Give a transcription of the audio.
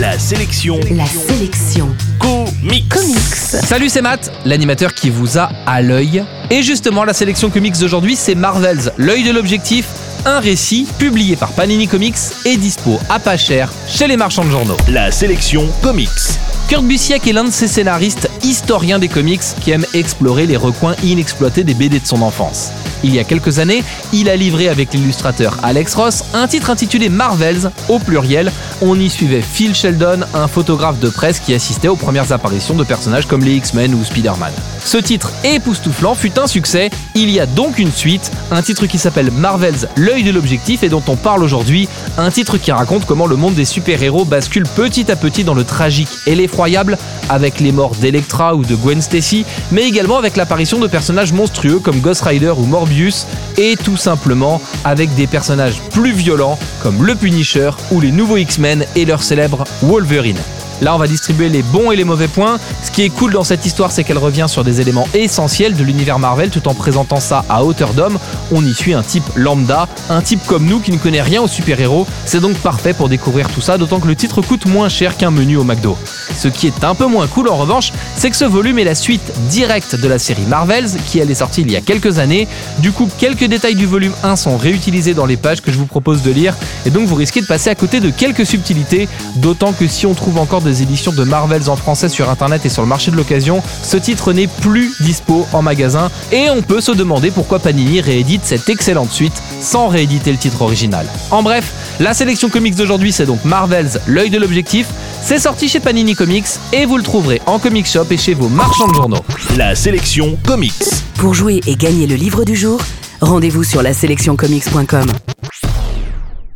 La sélection. La sélection. Comics. Comics. Salut, c'est Matt, l'animateur qui vous a à l'œil. Et justement, la sélection comics d'aujourd'hui, c'est Marvel's L'œil de l'objectif, un récit publié par Panini Comics et dispo à pas cher chez les marchands de journaux. La sélection comics. Kurt Busiek est l'un de ces scénaristes historiens des comics qui aiment explorer les recoins inexploités des BD de son enfance. Il y a quelques années, il a livré avec l'illustrateur Alex Ross un titre intitulé Marvels au pluriel. On y suivait Phil Sheldon, un photographe de presse qui assistait aux premières apparitions de personnages comme les X-Men ou Spider-Man. Ce titre époustouflant fut un succès. Il y a donc une suite, un titre qui s'appelle Marvels l'œil de l'objectif et dont on parle aujourd'hui, un titre qui raconte comment le monde des super-héros bascule petit à petit dans le tragique et l'effroyable avec les morts d'Electra ou de Gwen Stacy, mais également avec l'apparition de personnages monstrueux comme Ghost Rider ou Morbius et tout simplement avec des personnages plus violents comme le Punisher ou les nouveaux X-Men et leur célèbre Wolverine. Là, on va distribuer les bons et les mauvais points. Ce qui est cool dans cette histoire, c'est qu'elle revient sur des éléments essentiels de l'univers Marvel tout en présentant ça à hauteur d'homme. On y suit un type lambda, un type comme nous qui ne connaît rien aux super-héros. C'est donc parfait pour découvrir tout ça, d'autant que le titre coûte moins cher qu'un menu au McDo. Ce qui est un peu moins cool en revanche, c'est que ce volume est la suite directe de la série Marvels qui elle est sortie il y a quelques années. Du coup, quelques détails du volume 1 sont réutilisés dans les pages que je vous propose de lire et donc vous risquez de passer à côté de quelques subtilités, d'autant que si on trouve encore des éditions de Marvels en français sur internet et sur le marché de l'occasion, ce titre n'est plus dispo en magasin et on peut se demander pourquoi Panini réédite cette excellente suite sans rééditer le titre original. En bref, la sélection comics d'aujourd'hui c'est donc Marvels l'œil de l'objectif, c'est sorti chez Panini Comics et vous le trouverez en comic shop et chez vos marchands de journaux. La sélection comics. Pour jouer et gagner le livre du jour, rendez-vous sur la sélectioncomics.com.